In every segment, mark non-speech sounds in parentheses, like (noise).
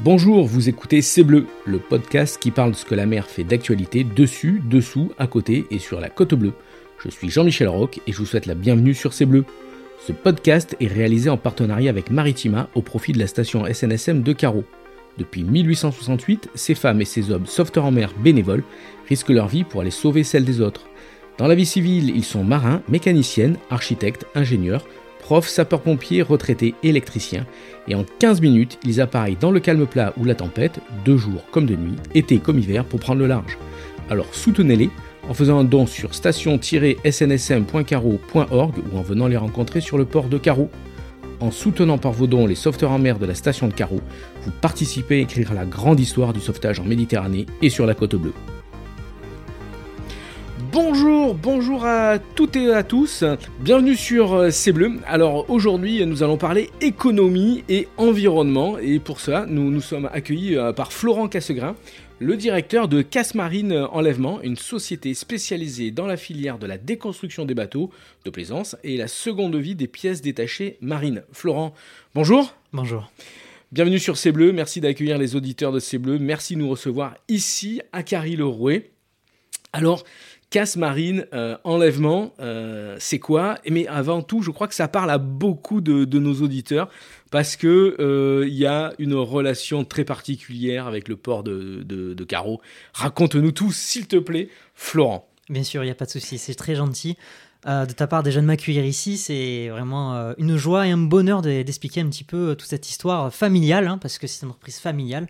Bonjour, vous écoutez C'est Bleu, le podcast qui parle de ce que la mer fait d'actualité dessus, dessous, à côté et sur la côte bleue. Je suis Jean-Michel Roch et je vous souhaite la bienvenue sur C'est Bleu. Ce podcast est réalisé en partenariat avec Maritima au profit de la station SNSM de Carreau. Depuis 1868, ces femmes et ces hommes sauveteurs en mer bénévoles risquent leur vie pour aller sauver celle des autres. Dans la vie civile, ils sont marins, mécaniciennes, architectes, ingénieurs, profs, sapeurs-pompiers, retraités, électriciens, et en 15 minutes, ils appareillent dans le calme plat ou la tempête, de jour comme de nuit, été comme hiver, pour prendre le large. Alors soutenez-les en faisant un don sur station-snsm.caro.org ou en venant les rencontrer sur le port de Carreau. En soutenant par vos dons les sauveteurs en mer de la station de Carreau, vous participez à écrire la grande histoire du sauvetage en Méditerranée et sur la côte bleue. Bonjour, bonjour à toutes et à tous. Bienvenue sur euh, C'est Bleu. Alors aujourd'hui, nous allons parler économie et environnement. Et pour cela, nous nous sommes accueillis euh, par Florent Cassegrain, le directeur de Casse Marine Enlèvement, une société spécialisée dans la filière de la déconstruction des bateaux de plaisance et la seconde vie des pièces détachées marines. Florent, bonjour. Bonjour. Bienvenue sur C'est Bleu. Merci d'accueillir les auditeurs de C'est Bleu. Merci de nous recevoir ici à Carry-le-Rouet. Alors, Casse marine, euh, enlèvement, euh, c'est quoi? Mais avant tout, je crois que ça parle à beaucoup de, nos auditeurs parce que il euh, y a une relation très particulière avec le port de, de, Carreau. Raconte-nous tout, s'il te plaît, Florent. Bien sûr, il n'y a pas de souci, c'est très gentil. de ta part déjà de m'accueillir ici, c'est vraiment une joie et un bonheur d'expliquer un petit peu toute cette histoire familiale, hein, parce que c'est une entreprise familiale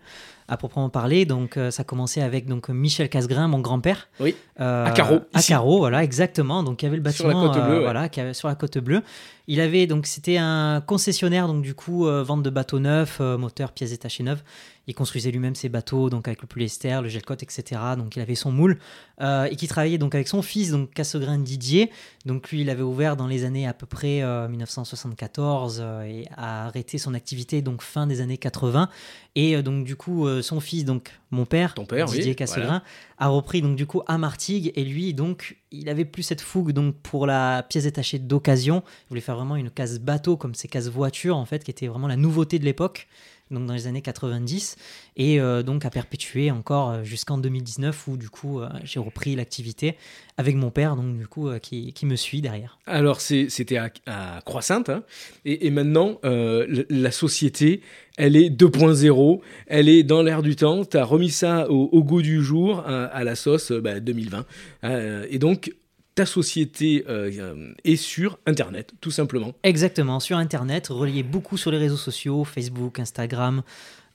à proprement parler. Donc, euh, ça a commencé avec donc Michel Casgrain, mon grand-père. Oui. Euh, à Carreau. À Carreau, voilà, exactement. Donc, il y avait le bâtiment sur la côte bleue. Euh, voilà, sur la côte bleue. Il avait donc c'était un concessionnaire donc du coup vente de bateaux neufs, moteurs, pièces détachées neuves. Il construisait lui-même ses bateaux donc avec le polyester, le gel coat, etc. Donc il avait son moule et qui travaillait donc avec son fils donc Cassegrain Didier. Donc lui il avait ouvert dans les années à peu près 1974 et a arrêté son activité donc fin des années 80 et donc du coup euh, son fils, donc mon père, Didier Cassegrain, a repris donc du coup à Martigues. Et lui donc il avait plus cette fougue donc pour la pièce détachée d'occasion. Il voulait faire vraiment une case bateau comme ces cases voitures en fait qui était vraiment la nouveauté de l'époque donc dans les années 90, et euh, donc à perpétuer encore euh, jusqu'en 2019 où du coup j'ai repris l'activité avec mon père, donc du coup qui, qui, me suit derrière. Alors c'était à, Croix-Sainte, hein, et, maintenant la société elle est 2.0, elle est dans l'air du temps, tu as remis ça au, goût du jour, à, la sauce 2020. Bah, euh, et donc, ta société euh, est sur Internet, tout simplement. Exactement, sur Internet, relié beaucoup sur les réseaux sociaux, Facebook, Instagram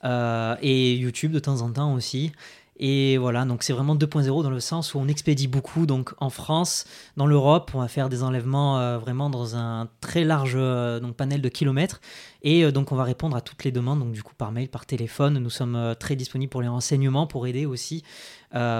euh, et YouTube de temps en temps aussi. Et voilà, donc c'est vraiment 2.0 dans le sens où on expédie beaucoup. Donc en France, dans l'Europe, on va faire des enlèvements euh, vraiment dans un très large euh, donc, panel de kilomètres. Et euh, donc on va répondre à toutes les demandes, donc du coup par mail, par téléphone. Nous sommes très disponibles pour les renseignements, pour aider aussi,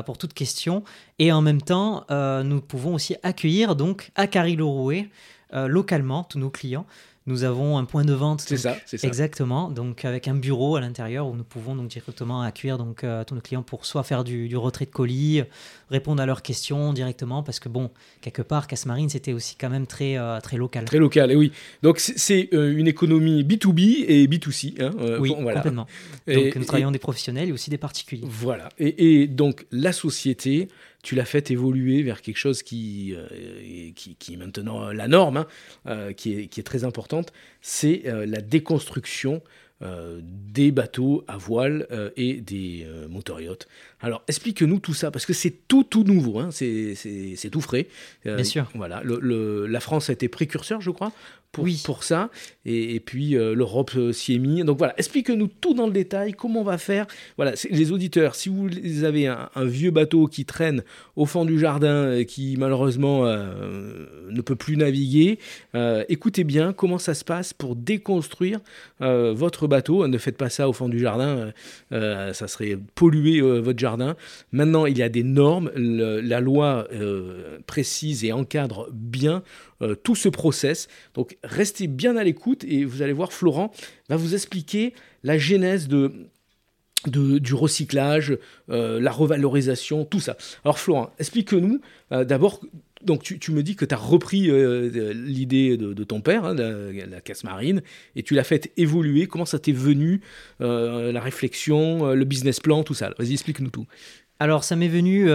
pour toute question. Et en même temps, nous pouvons aussi accueillir donc à Carry-le-Rouet, localement, tous nos clients. Nous avons un point de vente. C'est ça, c'est ça. Exactement. Donc avec un bureau à l'intérieur où nous pouvons donc directement accueillir donc euh, tous nos clients pour soit faire du, retrait de colis, répondre à leurs questions directement parce que bon, quelque part, Casse Marine c'était aussi quand même très euh, très local. Très local, et oui. Donc c'est euh, une économie B2B et B2C. Hein, oui, complètement. Donc nous travaillons des professionnels et aussi des particuliers. Voilà. Et, et donc la société tu l'as fait évoluer vers quelque chose qui, euh, qui, qui, est maintenant la norme, hein, euh, qui, est, qui, est, très importante, c'est euh, la déconstruction des bateaux à voile et des motoriotes. Alors explique-nous tout ça, parce que c'est tout tout nouveau, hein, c'est tout frais. Bien sûr. Voilà, le, la France a été précurseur, je crois, pour, pour ça. Et, puis euh, l'Europe euh, s'y est mis. Donc voilà, explique-nous tout dans le détail, comment on va faire. Voilà, les auditeurs, si vous avez un, vieux bateau qui traîne au fond du jardin et qui malheureusement euh, ne peut plus naviguer, écoutez bien comment ça se passe pour déconstruire votre bateau. Ne faites pas ça au fond du jardin, ça serait polluer votre jardin. Maintenant, il y a des normes, la loi précise et encadre bien euh, tout ce process. Donc restez bien à l'écoute et vous allez voir Florent va vous expliquer la genèse de, du recyclage, euh, la revalorisation, tout ça. Alors Florent, explique-nous euh, d'abord donc tu, me dis que tu as repris l'idée de, ton père, hein, la, casse marine, et tu l'as fait évoluer. Comment ça t'est venu, la réflexion, le business plan, tout ça? Vas-y, explique-nous tout. Alors, ça m'est venu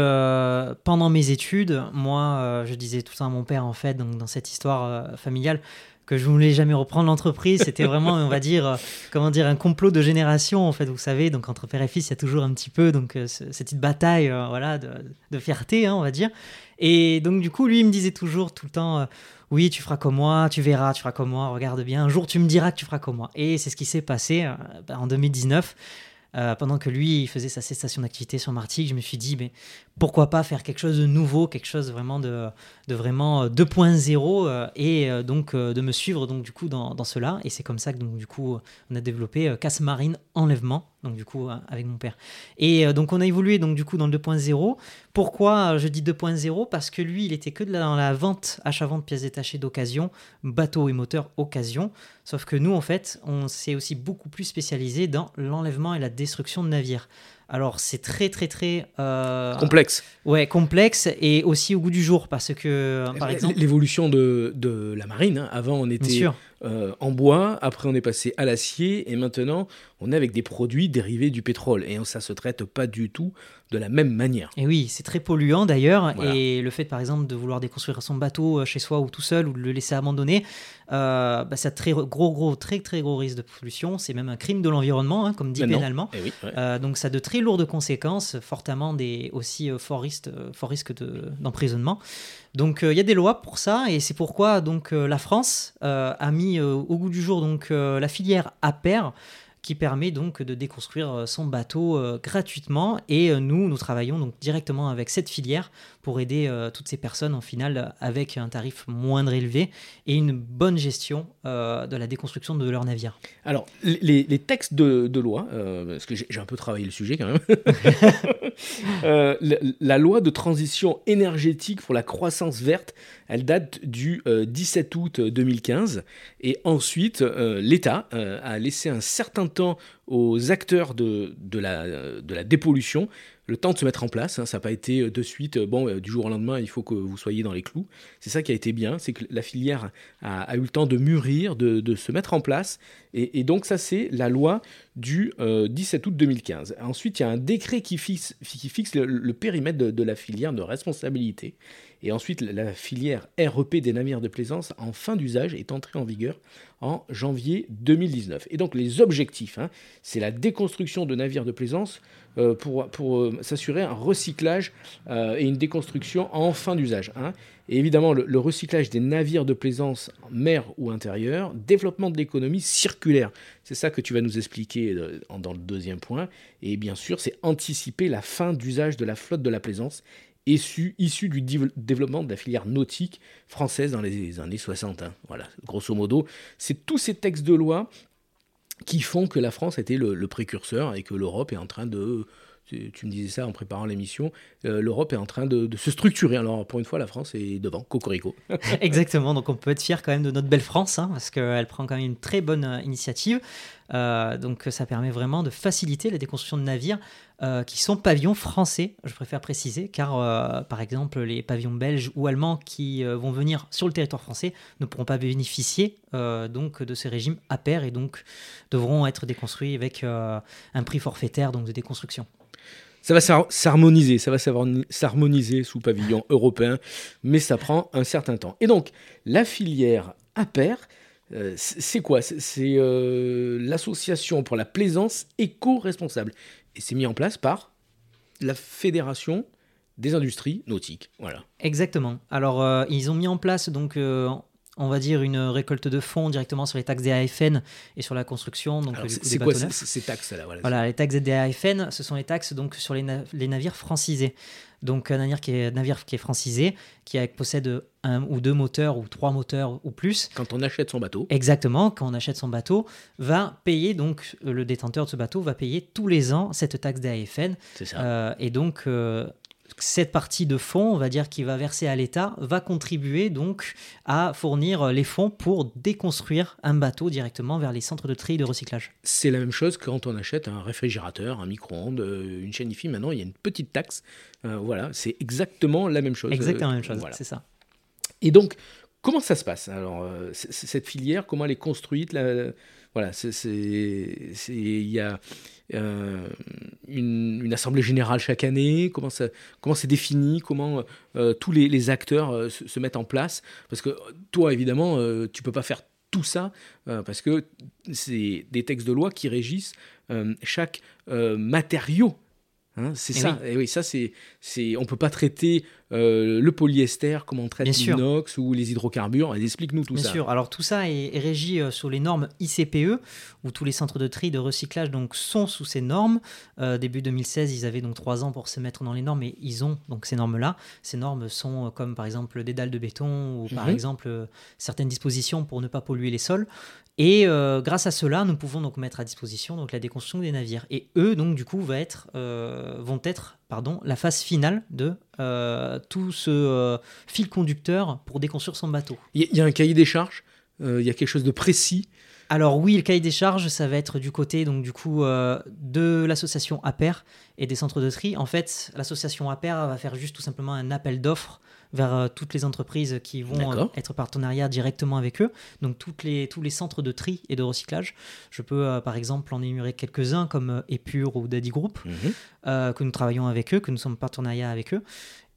pendant mes études. Moi, je disais tout ça à mon père, en fait, donc, dans cette histoire familiale que je voulais jamais reprendre l'entreprise. C'était vraiment, on va dire, euh, comment dire, un complot de génération, en fait, vous savez. Donc, entre père et fils, il y a toujours un petit peu donc, euh, cette petite bataille euh, voilà, de, fierté, hein, on va dire. Et donc, du coup, lui, il me disait toujours, tout le temps, oui, tu feras comme moi, tu verras, tu feras comme moi, regarde bien. Un jour, tu me diras que tu feras comme moi. Et c'est ce qui s'est passé bah, en 2019. Pendant que lui faisait sa cessation d'activité sur Martigues, je me suis dit mais pourquoi pas faire quelque chose de nouveau, quelque chose vraiment de, de vraiment 2.0 euh, euh, et euh, donc de me suivre donc du coup dans, dans cela. Et c'est comme ça que donc du coup on a développé casse marine enlèvement donc du coup avec mon père. Et donc on a évolué donc du coup dans le 2.0. Pourquoi je dis 2.0 Parce que lui il était que dans la vente, achat-vente pièces détachées d'occasion, bateau et moteur occasion. Sauf que nous en fait on s'est aussi beaucoup plus spécialisé dans l'enlèvement et la destruction de navires. Alors c'est très très très euh, complexe. Ouais, complexe et aussi au goût du jour parce que par exemple l'évolution de, de, la marine. Hein. Avant on était euh, en bois, après on est passé à l'acier et maintenant on est avec des produits dérivés du pétrole et ça se traite pas du tout de la même manière. Et oui, c'est très polluant d'ailleurs. Et le fait, par exemple, de vouloir déconstruire son bateau euh, chez soi ou tout seul ou de le laisser abandonner, euh, bah, ça a très gros, gros, très, très gros risque de pollution. C'est même un crime de l'environnement, hein, comme dit pénalement. Eh euh, donc ça a de très lourdes conséquences, fortement des aussi fort risque, fort risque d'emprisonnement. Donc il y a des lois pour ça et c'est pourquoi donc la France a mis au goût du jour donc la filière APER qui permet donc de déconstruire euh, son bateau euh, gratuitement. Et euh, nous, nous travaillons donc directement avec cette filière pour aider toutes ces personnes en finale avec un tarif moindre élevé et une bonne gestion de la déconstruction de leur navire. Alors, les, textes de, loi, parce que j'ai un peu travaillé le sujet quand même, (laughs) la, loi de transition énergétique pour la croissance verte, elle date du 17 août 2015. Et ensuite, l'État a laissé un certain temps aux acteurs de, la dépollution le temps de se mettre en place. Hein. ça n'a pas été euh, de suite, euh, bon, euh, du jour au lendemain, il faut que vous soyez dans les clous. C'est ça qui a été bien, c'est que la filière a, eu le temps de mûrir, de, se mettre en place. Et, donc ça, c'est la loi du 17 août 2015. Ensuite, il y a un décret qui fixe, le, périmètre de, la filière de responsabilité. Et ensuite, la filière REP des navires de plaisance en fin d'usage est entrée en vigueur en janvier 2019. Et donc les objectifs, hein, c'est la déconstruction de navires de plaisance pour, pour euh, s'assurer un recyclage euh, et une déconstruction en fin d'usage. Hein. Et évidemment, le, recyclage des navires de plaisance mer ou intérieur, développement de l'économie circulaire. C'est ça que tu vas nous expliquer dans le deuxième point. Et bien sûr, c'est anticiper la fin d'usage de la flotte de la plaisance issu, issu du développement de la filière nautique française dans les années 60. Hein. Voilà, grosso modo, c'est tous ces textes de loi qui font que la France était le, précurseur et que l'Europe est en train de tu, me disais ça en préparant l'émission, euh, l'Europe est en train de, se structurer. Alors pour une fois, la France est devant, cocorico. (laughs) Exactement, donc on peut être fier quand même de notre belle France, hein, parce qu'elle prend quand même une très bonne euh, initiative. Euh, donc ça permet vraiment de faciliter la déconstruction de navires qui sont pavillons français, je préfère préciser, car par exemple les pavillons belges ou allemands qui vont venir sur le territoire français ne pourront pas bénéficier donc de ces régimes à pair et donc devront être déconstruits avec un prix forfaitaire donc de déconstruction ça va s'harmoniser, ça va s'harmoniser sous pavillon européen, mais ça prend un certain temps. Et donc, la filière APER, euh, c'est quoi? C'est euh, l'association pour la plaisance éco-responsable. Et c'est mis en place par la Fédération des industries nautiques. Voilà. Exactement. Alors, euh, ils ont mis en place donc on va dire, une récolte de fonds directement sur les taxes des AFN et sur la construction. Donc, c'est quoi ces, taxes-là voilà, les taxes des AFN, ce sont les taxes donc, sur les, navires francisés. Donc un navire qui est, navire qui est francisé, qui possède un ou deux moteurs ou trois moteurs ou plus. Quand on achète son bateau. Exactement, quand on achète son bateau, va payer, donc le détenteur de ce bateau va payer tous les ans cette taxe d'AFN. C'est ça. Euh, et donc euh, cette partie de fonds, on va dire, qui va verser à l'État, va contribuer donc à fournir les fonds pour déconstruire un bateau directement vers les centres de tri et de recyclage. C'est la même chose quand on achète un réfrigérateur, un micro-ondes, euh, une chaîne IFI. Maintenant, il y a une petite taxe. Euh, voilà, c'est exactement la même chose. Exactement la même chose, c'est ça. Et donc, comment ça se passe Alors, euh, cette filière, comment elle est construite Voilà, il y a euh, une, assemblée générale chaque année Comment c'est comment défini Comment euh, tous les, acteurs se, mettent en place. Parce que toi, évidemment, tu peux pas faire tout ça parce que c'est des textes de loi qui régissent chaque matériau Hein, c'est eh ça. Et oui, ça c'est, c'est, on peut pas traiter euh, le polyester comme on traite l'inox ou les hydrocarbures. Explique-nous tout ça. Bien sûr. Alors tout ça est, régi euh, sur les normes ICPE, où tous les centres de tri de recyclage donc sont sous ces normes. Euh, début 2016, ils avaient donc trois ans pour se mettre dans les normes, et ils ont donc ces normes-là. Ces normes sont comme par exemple des dalles de béton ou par mhm. exemple certaines dispositions pour ne pas polluer les sols. Et euh, grâce à cela, nous pouvons donc mettre à disposition donc la déconstruction des navires. Et eux, donc du coup, va être, euh, vont être pardon, la phase finale de euh, tout ce fil conducteur pour déconstruire son bateau. Il y, a un cahier des charges Il y a quelque chose de précis alors oui, le cahier des charges, ça va être du côté donc du coup de l'association APER et des centres de tri. En fait, l'association APER va faire juste tout simplement un appel d'offres vers euh, toutes les entreprises qui vont euh, être partenariat directement avec eux. Donc toutes les, tous les centres de tri et de recyclage. Je peux euh, par exemple en énumérer quelques-uns comme Epure ou Daddy Group, mhm. que nous travaillons avec eux, que nous sommes partenariat avec eux.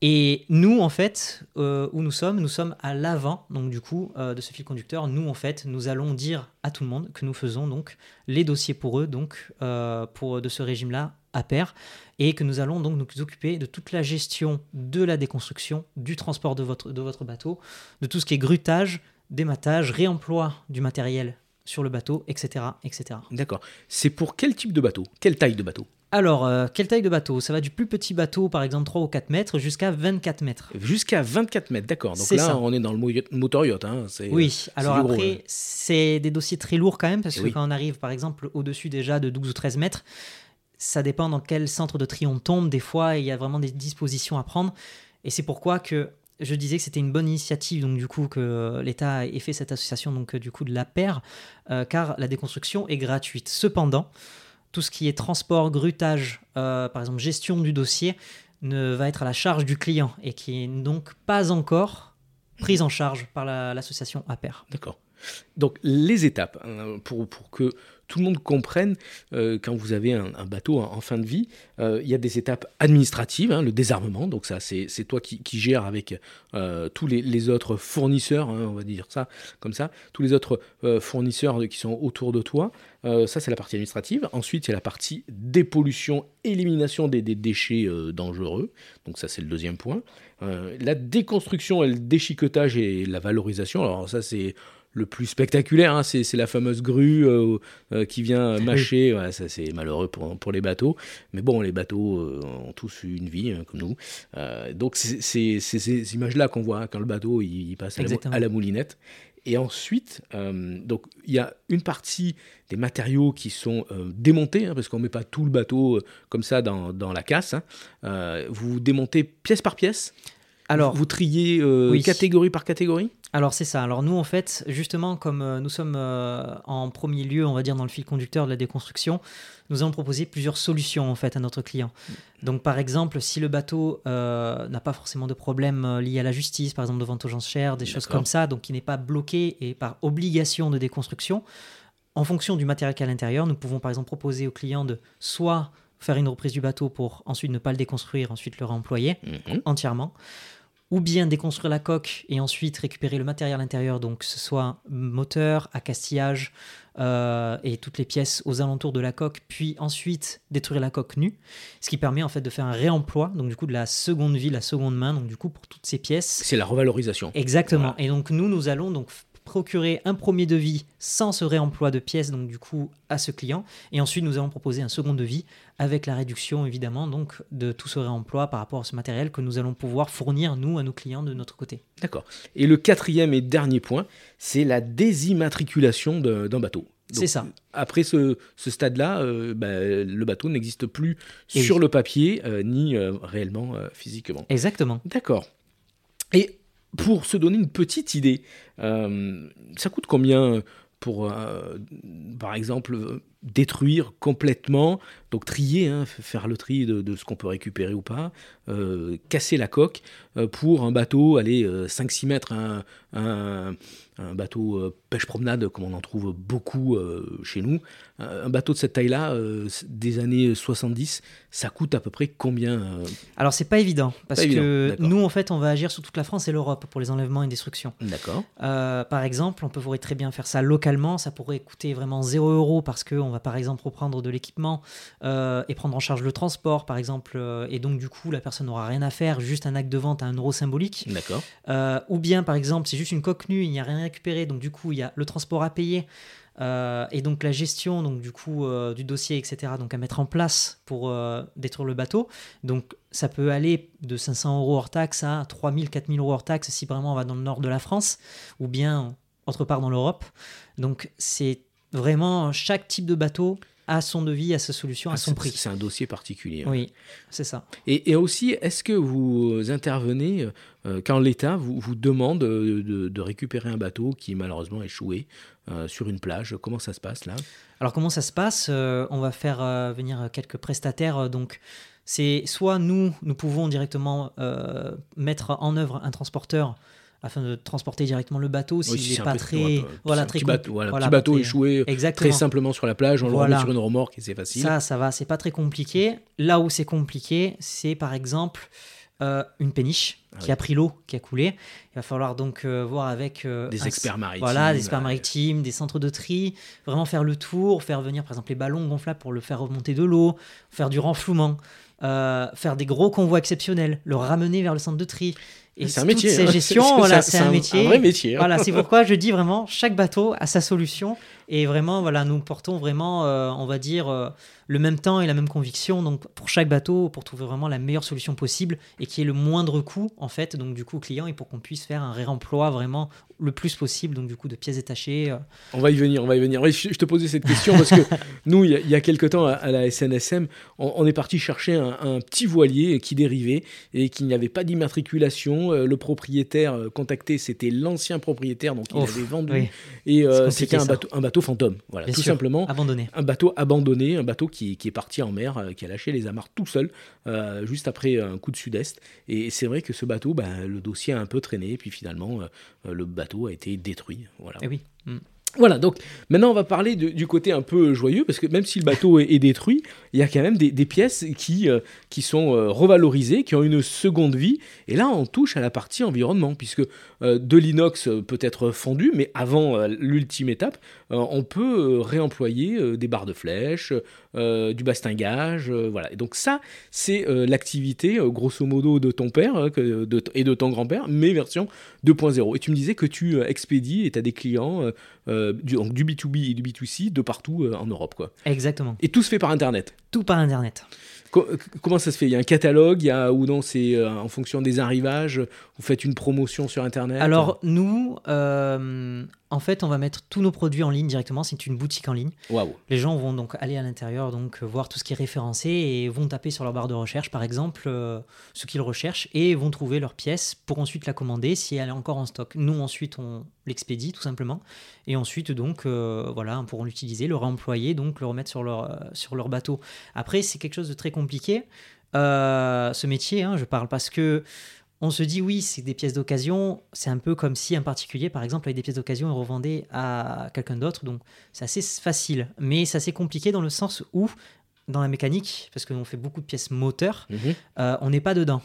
Et nous, en fait, où nous sommes, nous sommes à l'avant, donc du coup, de ce fil conducteur. Nous, en fait, nous allons dire à tout le monde que nous faisons donc les dossiers pour eux, donc pour de ce régime-là à pair et que nous allons donc nous occuper de toute la gestion de la déconstruction, du transport de votre, de votre bateau, de tout ce qui est grutage, dématage, réemploi du matériel sur le bateau, etc. etc. D'accord. C'est pour quel type de bateau? Quelle taille de bateau? Alors, euh, quelle taille de bateau? Ça va du plus petit bateau, par exemple 3 ou 4 mètres, jusqu'à 24 mètres. Jusqu'à 24 mètres, d'accord. Donc là, on est dans le moteur yacht. Hein. Oui, alors après, c'est des dossiers très lourds quand même, parce que quand on arrive, par exemple, au-dessus déjà de 12 ou 13 mètres, ça dépend dans quel centre de tri on tombe. Des fois, il y a vraiment des dispositions à prendre. Et c'est pourquoi que je disais que c'était une bonne initiative, donc du coup que l'État ait fait cette association, donc du coup de la paire, euh, car la déconstruction est gratuite. Cependant, tout ce qui est transport, grutage, euh, par exemple gestion du dossier, ne va être à la charge du client et qui est donc pas encore prise en charge par l'association la, APER. D'accord. Donc les étapes, hein, pour, pour que tout le monde comprenne, euh, quand vous avez un, bateau en, fin de vie, euh, il y a des étapes administratives, hein, le désarmement, donc ça c'est toi qui, gères avec euh, tous les, autres fournisseurs, hein, on va dire ça comme ça, tous les autres fournisseurs qui sont autour de toi. ça c'est la partie administrative. Ensuite il y a la partie dépollution, élimination des, des déchets dangereux, donc ça c'est le deuxième point. la déconstruction et le déchiquetage et la valorisation, alors ça c'est le plus spectaculaire, hein, c'est la fameuse grue euh, euh, qui vient (laughs) mâcher. ça, c'est malheureux pour, pour, les bateaux. Mais bon, les bateaux euh, ont tous une vie, hein, comme nous. donc, c'est ces images-là qu'on voit hein, quand le bateau il, passe à la, moulinette. Et ensuite, donc il y a une partie des matériaux qui sont démontés, parce qu'on ne met pas tout le bateau comme ça dans, dans la casse. vous démontez pièce par pièce? Alors, vous, triez catégorie par catégorie? Alors c'est ça. Alors nous en fait, justement comme euh, nous sommes euh, en premier lieu, on va dire dans le fil conducteur de la déconstruction, nous allons proposer plusieurs solutions en fait à notre client. Donc par exemple, si le bateau euh, n'a pas forcément de problème lié à la justice, par exemple de vente aux gens chers, des choses comme ça, donc qui n'est pas bloqué et par obligation de déconstruction, en fonction du matériel qu'il y a à l'intérieur, nous pouvons par exemple proposer au client de soit faire une reprise du bateau pour ensuite ne pas le déconstruire, ensuite le réemployer mm-hmm. entièrement ou bien déconstruire la coque et ensuite récupérer le matériel à l'intérieur, donc que ce soit moteur, accastillage euh, et toutes les pièces aux alentours de la coque, puis ensuite détruire la coque nue, ce qui permet en fait de faire un réemploi, donc du coup de la seconde vie, la seconde main, donc du coup pour toutes ces pièces. C'est la revalorisation. Exactement. Et donc nous, nous allons donc procurer un premier devis sans ce réemploi de pièces, donc du coup à ce client. Et ensuite, nous allons proposer un second devis avec la réduction évidemment donc de tout ce réemploi par rapport à ce matériel que nous allons pouvoir fournir nous à nos clients de notre côté. D'accord. Et le quatrième et dernier point, c'est la désimmatriculation d'un bateau. C'est ça. Après ce, stade-là, euh, bah, le bateau n'existe plus sur le papier euh, ni euh, réellement physiquement. Exactement. D'accord. Et pour se donner une petite idée, euh, ça coûte combien pour, euh, par exemple, détruire complètement, donc trier, hein, faire le tri de, ce qu'on peut récupérer ou pas, euh, casser la coque pour un bateau, aller 5-6 mètres, un, bateau pêche-promenade, comme on en trouve beaucoup chez nous. Un bateau de cette taille-là, euh, des années 70, ça coûte à peu près combien Alors, c'est pas évident, parce que nous, en fait, on va agir sur toute la France et l'Europe pour les enlèvements et destructions. D'accord. par exemple, on pourrait très bien faire ça localement, ça pourrait coûter vraiment 0 euros, parce qu'on va par exemple reprendre de l'équipement et prendre en charge le transport, par exemple, et donc du coup, la personne n'aura rien à faire, juste un acte de vente à un euro symbolique. D'accord. ou bien, par exemple, c'est juste une coque nue, il n'y a rien récupérer. Donc du coup, il y a le transport à payer. Euh, et donc la gestion donc du coup euh, du dossier etc donc à mettre en place pour euh, détruire le bateau. Donc ça peut aller de 500 euros hors taxe à 3000 4000 euros hors taxe si vraiment on va dans le nord de la France ou bien autre part dans l'Europe. Donc c'est vraiment chaque type de bateau à son devis, à sa solution, à ah, son prix. C'est un dossier particulier. Hein. Oui, c'est ça. Et, aussi, est-ce que vous intervenez euh, quand l'État vous, vous demande de, récupérer un bateau qui malheureusement échoué euh, sur une plage? Comment ça se passe là? Alors comment ça se passe euh, On va faire venir quelques prestataires. donc c'est soit nous, nous pouvons directement mettre en œuvre un transporteur afin de transporter directement le bateau s'il n'est pas très voilà très petit bateau, voilà, petit bateau échoué très simplement sur la plage on le remet sur une remorque et c'est facile. Ça ça va c'est pas très compliqué. Là où c'est compliqué c'est par exemple euh, une péniche ah qui a pris l'eau, qui a coulé. Il va falloir donc euh, voir avec euh, des experts maritimes, voilà, des experts maritimes, des centres de tri, vraiment faire le tour, faire venir par exemple les ballons gonflables pour le faire remonter de l'eau, faire du renflouement, faire des gros convois exceptionnels, le ramener vers le centre de tri. Et c'est un métier. Ces hein. gestions, voilà, c'est un, métier. Un vrai métier. Hein. Voilà, c'est (laughs) pourquoi je dis vraiment chaque bateau a sa solution et vraiment voilà, nous portons vraiment, on va dire le même temps et la même conviction donc pour chaque bateau pour trouver vraiment la meilleure solution possible et qui est le moindre coût en fait donc du coup au client et pour qu'on puisse faire un réemploi vraiment le plus possible donc du coup de pièces détachées euh. on va y venir on va y venir je, te posais cette question parce que (laughs) nous il y, a, quelques temps à, la SNSM on, est parti chercher un, petit voilier qui dérivait et qui n'avait pas d'immatriculation euh, le propriétaire euh, contacté c'était l'ancien propriétaire donc il avait vendu et c'était un bateau un bateau fantôme voilà tout simplement abandonné un bateau abandonné un bateau qui, est parti en mer, euh, qui a lâché les amarres tout seul, euh, juste après un coup de sud-est. Et c'est vrai que ce bateau, bah, le dossier a un peu traîné, et puis finalement, euh, le bateau a été détruit. Voilà. Et eh oui. Mm. Voilà, donc maintenant on va parler du côté un peu joyeux, parce que même si le bateau est, détruit, il y a quand même des, pièces qui, euh, qui sont euh, revalorisées, qui ont une seconde vie. Et là, on touche à la partie environnement, puisque euh, de l'inox peut être fondu, mais avant l'ultime étape, on peut réemployer des barres de flèche, du bastingage, voilà. Et donc ça, c'est l'activité, grosso modo, de ton père hein, et de ton grand-père, mais version 2.0. Et tu me disais que tu expédies et tu as des clients euh, du, donc du B2B et du B2C de partout euh, en Europe. Quoi. Exactement. Et tout se fait par Internet Tout par Internet. comment ça se fait? Il y a un catalogue, il y a, ou non, c'est euh, en fonction des arrivages, vous faites une promotion sur Internet? Alors, nous, en fait, on va mettre tous nos produits en ligne directement. C'est une boutique en ligne. Waouh. Les gens vont donc aller à l'intérieur, donc voir tout ce qui est référencé et vont taper sur leur barre de recherche, par exemple, ce qu'ils recherchent et vont trouver leur pièce pour ensuite la commander si elle est encore en stock. Nous, ensuite, on l'expédie tout simplement et ensuite donc euh, voilà pourront l'utiliser le réemployer donc le remettre sur leur euh, sur leur bateau après c'est quelque chose de très compliqué. Euh, ce métier hein, je parle parce que on se dit oui c'est des pièces d'occasion. C'est un peu comme si un particulier par exemple avec des pièces d'occasion et revendait à quelqu'un d'autre. Donc c'est assez facile. Mais c'est assez compliqué dans le sens où dans la mécanique parce que l'on fait beaucoup de pièces moteurs mhm. on n'est pas dedans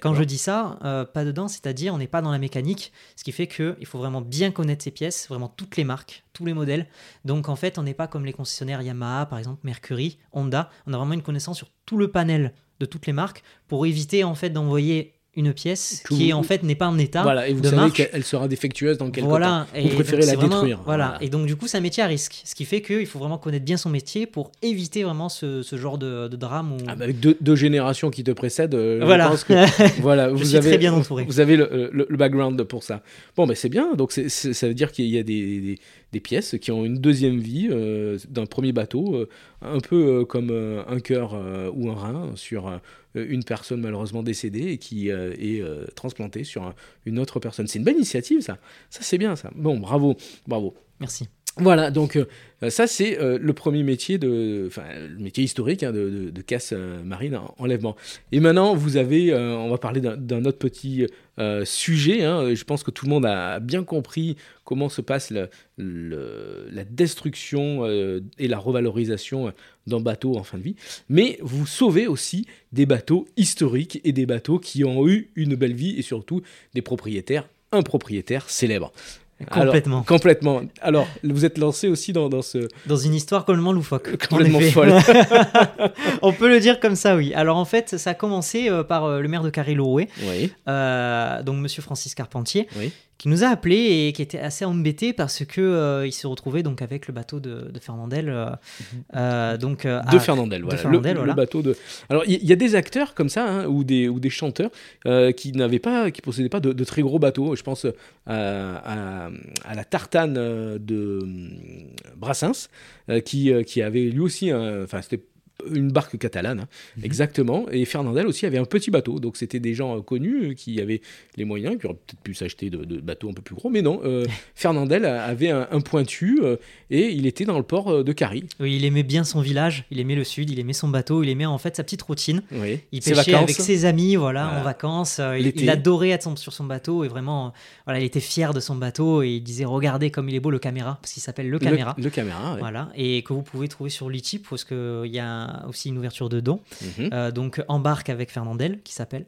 quand je dis ça, euh, pas dedans, c'est-à-dire on n'est pas dans la mécanique, ce qui fait qu'il faut vraiment bien connaître ces pièces, vraiment toutes les marques, tous les modèles. Donc en fait, on n'est pas comme les concessionnaires Yamaha, par exemple, Mercury, Honda. On a vraiment une connaissance sur tout le panel de toutes les marques pour éviter en fait d'envoyer une pièce qui en fait n'est pas en état voilà et vous savez qu'elle sera défectueuse dans quelques voilà, temps. vous préférez la détruire. voilà. et donc du coup c'est un métier à risque. Ce qui fait qu'il faut vraiment connaître bien son métier pour éviter vraiment ce, ce genre de, de drame ah bah avec deux, deux, générations qui te précèdent euh, voilà. je pense que (laughs) voilà vous suis avez très bien entouré. vous avez le, le, background pour ça. Bon mais c'est bien. Donc ça veut dire qu'il y a des, des, pièces qui ont une deuxième vie euh, d'un premier bateau euh, un peu comme un cœur ou un rein sur euh, une personne malheureusement décédée et qui euh, est euh, transplantée sur une autre personne. C'est une bonne initiative, ça. Ça, c'est bien, ça. Bon, bravo, bravo. Merci. Voilà, donc euh, ça c'est euh, le premier métier de, enfin le métier historique hein, de, casse euh, marine enlèvement. Et maintenant vous avez, on va parler d'un autre petit sujet. Hein. je pense que tout le monde a bien compris comment se passe la destruction et la revalorisation d'un bateau en fin de vie. Mais vous sauvez aussi des bateaux historiques et des bateaux qui ont eu une belle vie et surtout des propriétaires un propriétaire célèbre. Complètement. complètement. Alors, vous êtes lancé aussi dans, dans, ce... Dans une histoire complètement loufoque. Complètement folle. (laughs) On peut le dire comme ça, oui. Alors, en fait, ça a commencé euh, par euh, le maire de Carré-Loroué, oui. euh, donc Monsieur Francis Carpentier, oui qui nous a appelé et qui était assez embêté parce que euh, il se retrouvait donc avec le bateau de, de Fernandel. Euh, mhm. euh, donc, de Fernandel, voilà. le, bateau de. Alors il y, a des acteurs comme ça hein, ou, des, ou des chanteurs qui n'avaient pas, qui possédaient pas de, très gros bateaux. Je pense à, à, la tartane de Brassens qui, qui avait lui aussi, enfin c'était une barque catalane, hein. mhm. exactement. Et Fernandel aussi avait un petit bateau. Donc c'était des gens euh, connus euh, qui avaient les moyens, qui auraient peut-être pu s'acheter de, bateaux un peu plus gros. Mais non, euh, (laughs) Fernandel avait un, pointu et il était dans le port de Carrie. Oui, il aimait bien son village, il aimait le sud, il aimait son bateau, il aimait en fait sa petite routine. Oui. Il pêchait avec ses amis, voilà, en vacances. Il, adorait être sur son bateau et vraiment, voilà, il était fier de son bateau et il disait regardez comme il est beau le caméra parce qu'il s'appelle le caméra. Le, caméra, Voilà, et que vous pouvez trouver sur l'Utip parce qu'il y a aussi une ouverture de dons. Mhm. Euh, donc embarque avec Fernandel, qui s'appelle.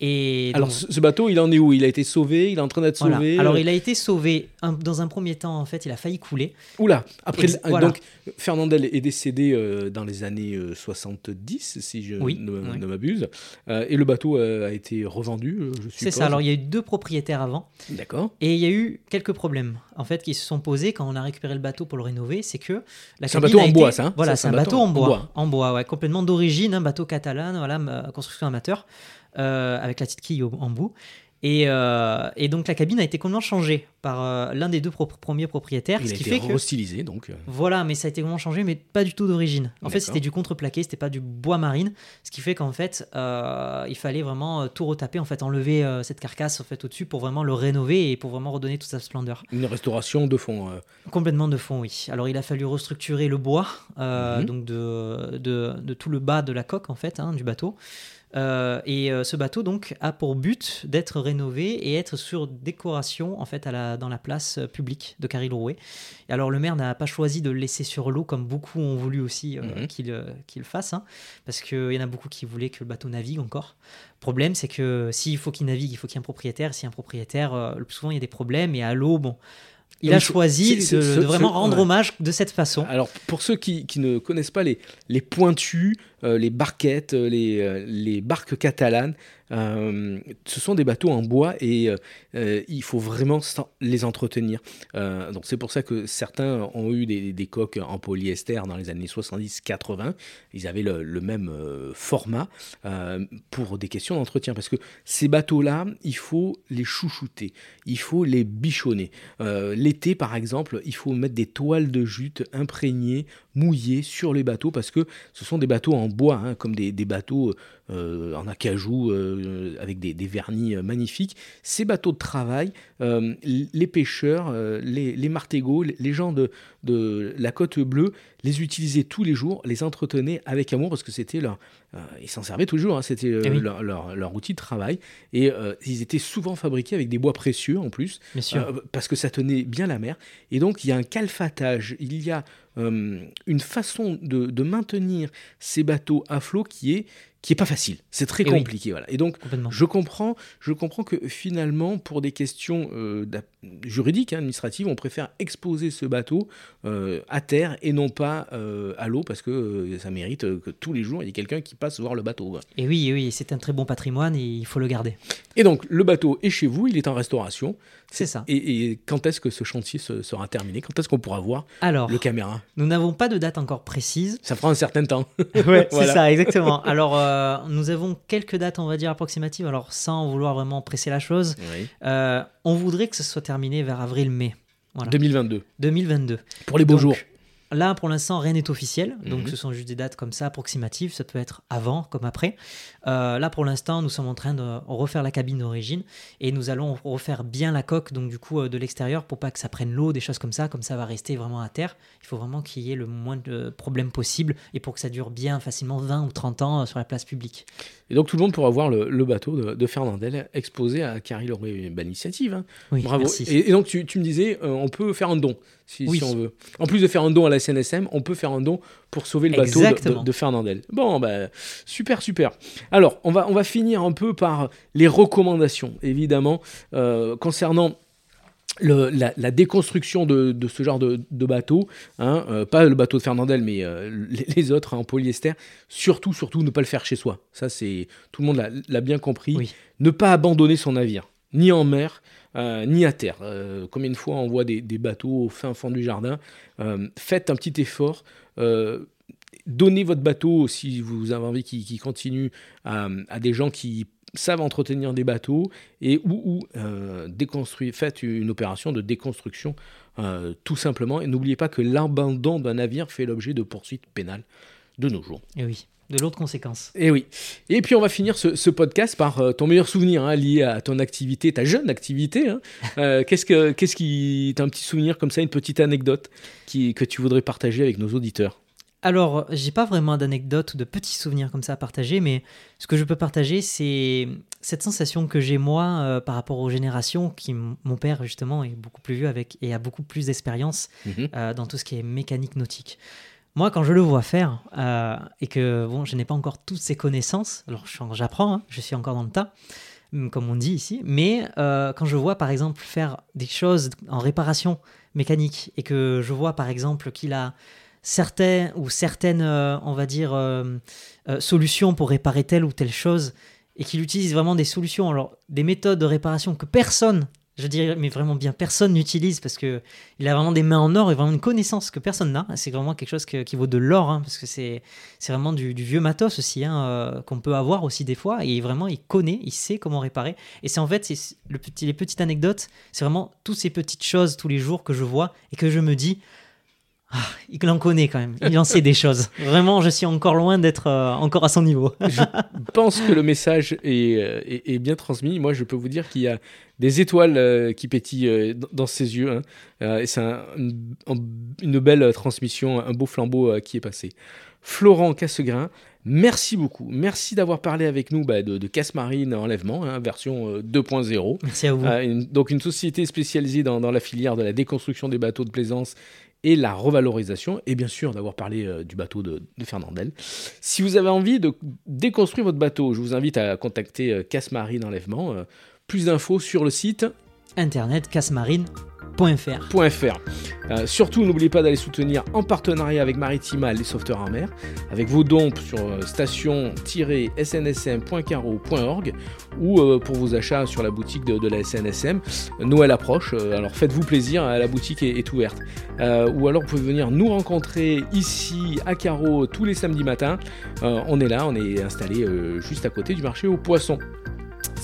Et Alors ce bateau, il en est où? Il a été sauvé? Il est en train d'être sauvé Alors il a été sauvé. dans un premier temps, en fait, il a failli couler. Oula Après, donc Fernandel est décédé euh, dans les années 70, euh, si je ne, m'abuse. et le bateau a été revendu, je suppose. C'est ça. Alors il y a eu deux propriétaires avant. D'accord. Et il y a eu quelques problèmes, en fait, qui se sont posés quand on a récupéré le bateau pour le rénover. C'est que la C'est un bateau en bois, ça hein? Voilà, c'est un, bateau, en bois. En bois, ouais, complètement d'origine, un bateau catalan, voilà, construction amateur. Euh, avec la petite quille en bout. Et, euh, et, donc la cabine a été complètement changée par euh, l'un des deux premiers propriétaires. Il ce a qui été fait stylisé donc. Voilà, mais ça a été complètement changé, mais pas du tout d'origine. En fait, c'était du contreplaqué, c'était pas du bois marine, ce qui fait qu'en fait, il fallait vraiment tout retaper, en fait, enlever cette carcasse en fait au-dessus pour vraiment le rénover et pour vraiment redonner toute sa splendeur. Une restauration de fond. Complètement de fond, oui. Alors il a fallu restructurer le bois, mhm. donc de, de, de, tout le bas de la coque en fait, hein, du bateau. Euh, et euh, ce bateau donc a pour but d'être rénové et être sur décoration en fait à la, dans la place euh, publique de Caril-Rouet. Et alors le maire n'a pas choisi de le laisser sur l'eau comme beaucoup ont voulu aussi mhm. qu'il le fasse, hein, parce qu'il y en a beaucoup qui voulaient que le bateau navigue encore. Le problème c'est que s'il faut qu'il navigue, il faut qu'il y ait un propriétaire. A un propriétaire, le plus souvent il y a des problèmes et à l'eau, bon il a choisi de, vraiment rendre hommage de cette façon. Alors, pour ceux qui, ne connaissent pas les, les pointus, euh, les barquettes, euh, les, euh, les barques catalanes, euh, ce sont des bateaux en bois et euh, euh, il faut vraiment les entretenir. donc c'est pour ça que certains ont eu des, coques en polyester dans les années 70-80. Ils avaient le, même format pour des questions d'entretien. Parce que ces bateaux-là, il faut les chouchouter, il faut les bichonner. L'été, par exemple, il faut mettre des toiles de jute imprégnées, mouillées sur les bateaux parce que ce sont des bateaux en bois, hein, comme des, bateaux en acajou euh, avec des, vernis euh, magnifiques. Ces bateaux de travail, les pêcheurs, les, les martégots, les gens de, de la côte bleue les utilisaient tous les jours, les entretenaient avec amour parce que c'était leur, ils s'en servaient toujours, hein, c'était eh leur, leur, outil de travail et ils étaient souvent fabriqués avec des bois précieux en plus, parce que ça tenait bien la mer. Et donc il y a un calfatage, il y a une façon de, de, maintenir ces bateaux à flot qui est qui est pas facile. C'est très compliqué, voilà. Et donc, je comprends, je comprends que finalement, pour des questions euh, juridiques, hein, administratives, on préfère exposer ce bateau euh, à terre et non pas euh, à l'eau parce que ça mérite que tous les jours il y ait quelqu'un qui passe voir le bateau. Et oui, oui, c'est un très bon patrimoine et il faut le garder. Et donc, le bateau est chez vous, il est en restauration. C'est ça. Et, quand est-ce que ce chantier sera terminé? Quand est-ce qu'on pourra voir Alors, le caméra? Nous n'avons pas de date encore précise. Ça prend un certain temps. (laughs) ouais, (laughs) c'est ça, exactement. Alors, euh, nous avons quelques dates, on va dire, approximatives. Alors, sans vouloir vraiment presser la chose, euh, on voudrait que ce soit terminé vers avril-mai. 2022. 2022. Pour les beaux jours. Là, pour l'instant, rien n'est officiel. Donc, mhm. ce sont juste des dates comme ça, approximatives. Ça peut être avant comme après. Euh, là, pour l'instant, nous sommes en train de refaire la cabine d'origine et nous allons refaire bien la coque, donc du coup, euh, de l'extérieur pour pas que ça prenne l'eau, des choses comme ça. Comme ça va rester vraiment à terre. Il faut vraiment qu'il y ait le moins de problèmes possible et pour que ça dure bien facilement 20 ou 30 ans euh, sur la place publique. Et donc, tout le monde pourra voir le, bateau de, Fernandel exposé à Carrie Lauré. Une belle initiative. Hein. Bravo. Et, donc, tu, me disais, on peut faire un don si, on veut. En plus de faire un don à la SNSM, on peut faire un don pour sauver le bateau de, Fernandel. Bon, bah, super, super. Alors, on va, on va finir un peu par les recommandations, évidemment, euh, concernant le, la, déconstruction de, ce genre de, bateau, hein, euh, pas le bateau de Fernandel, mais euh, les, autres hein, en polyester, surtout, surtout ne pas le faire chez soi. Ça, c'est tout le monde l'a bien compris. Ne pas abandonner son navire, ni en mer, euh, ni à terre. Combien de fois on voit des, bateaux au fin fond du jardin Faites un petit effort. donnez votre bateau si vous avez envie qu'il continue à, des gens qui savent entretenir des bateaux et ou, ou faites une opération de déconstruction tout simplement. Et n'oubliez pas que l'abandon d'un navire fait l'objet de poursuites pénales de nos jours. Et oui de l'autre conséquence. Et oui. Et puis on va finir ce, podcast par euh, ton meilleur souvenir hein, lié à ton activité, ta jeune activité. Hein. (laughs) Euh, qu'est-ce, que, qu'est-ce qui t'a un petit souvenir comme ça, une petite anecdote qui, que tu voudrais partager avec nos auditeurs? Alors, j'ai pas vraiment d'anecdote ou de petits souvenirs comme ça à partager, mais ce que je peux partager, c'est cette sensation que j'ai moi euh, par rapport aux générations qui, mon père justement, est beaucoup plus vieux avec et a beaucoup plus d'expérience mhm. dans tout ce qui est mécanique nautique. Moi, quand je le vois faire euh, et que bon, je n'ai pas encore toutes ces connaissances, alors j'apprends, hein, je suis encore dans le tas, hum, comme on dit ici, mais euh, quand je vois par exemple faire des choses en réparation mécanique et que je vois par exemple qu'il a certains ou certaines, euh, on va dire, solutions pour réparer telle ou telle chose et qu'il utilise vraiment des solutions, alors des méthodes de réparation que personne je dirais, mais vraiment bien personne n'utilise parce que il a vraiment des mains en or et vraiment une connaissance que personne n'a. C'est vraiment quelque chose qui vaut de l'or hein, parce que c'est vraiment du, vieux matos aussi hein, euh, qu'on peut avoir aussi des fois. Et vraiment, il connaît, il sait comment réparer. Et c'est en fait le petit, les petites anecdotes, c'est vraiment toutes ces petites choses tous les jours que je vois et que je me dis ah, il en connaît quand même, il en sait des choses. (laughs) Vraiment, je suis encore loin d'être euh, encore à son niveau. (laughs) je pense que le message est, euh, est, bien transmis. Moi, je peux vous dire qu'il y a des étoiles euh, qui pétillent dans ses yeux. Hein. et c'est une belle transmission, un beau flambeau qui est passé. Florent Cassegrain, merci beaucoup. Merci d'avoir parlé avec nous bah, de, Casse Marine Enlèvement, hein, version 2.0. Merci à vous. donc, une société spécialisée dans, dans la filière de la déconstruction des bateaux de plaisance et la revalorisation, et bien sûr d'avoir parlé euh, du bateau de, Fernandel. Si vous avez envie de déconstruire votre bateau, je vous invite à contacter euh, Casse Marine Enlèvement. Euh, plus d'infos sur le site internet cassemarine.com euh, surtout, n'oubliez pas d'aller soutenir en partenariat avec Maritima les sauveteurs en mer, avec vos dons sur euh, station-snsm.caro.org ou euh, pour vos achats sur la boutique de, la SNSM. Noël approche, alors faites-vous plaisir, la boutique est, ouverte. ou alors vous pouvez venir nous rencontrer ici à Caro tous les samedis matins. on est là, on est installé juste à côté du marché aux poissons.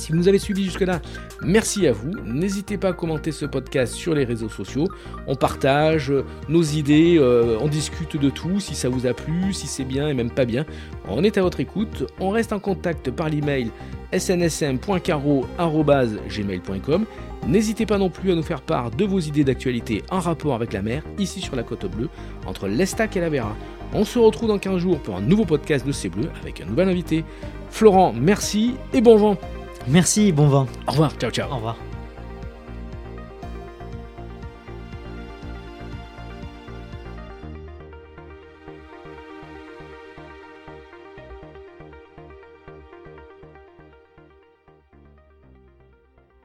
Si vous nous avez suivis jusque-là, merci à vous. N'hésitez pas à commenter ce podcast sur les réseaux sociaux. On partage nos idées, euh, on discute de tout, si ça vous a plu, si c'est bien et même pas bien. On est à votre écoute. On reste en contact par l'email snsm.caro.gmail.com. N'hésitez pas non plus à nous faire part de vos idées d'actualité en rapport avec la mer, ici sur la côte bleue, entre l'Estac et la Vera. On se retrouve dans 15 jours pour un nouveau podcast de C'est Bleu avec un nouvel invité. Florent, merci et bon vent Merci, bon vent. Au revoir, ciao ciao. Au revoir.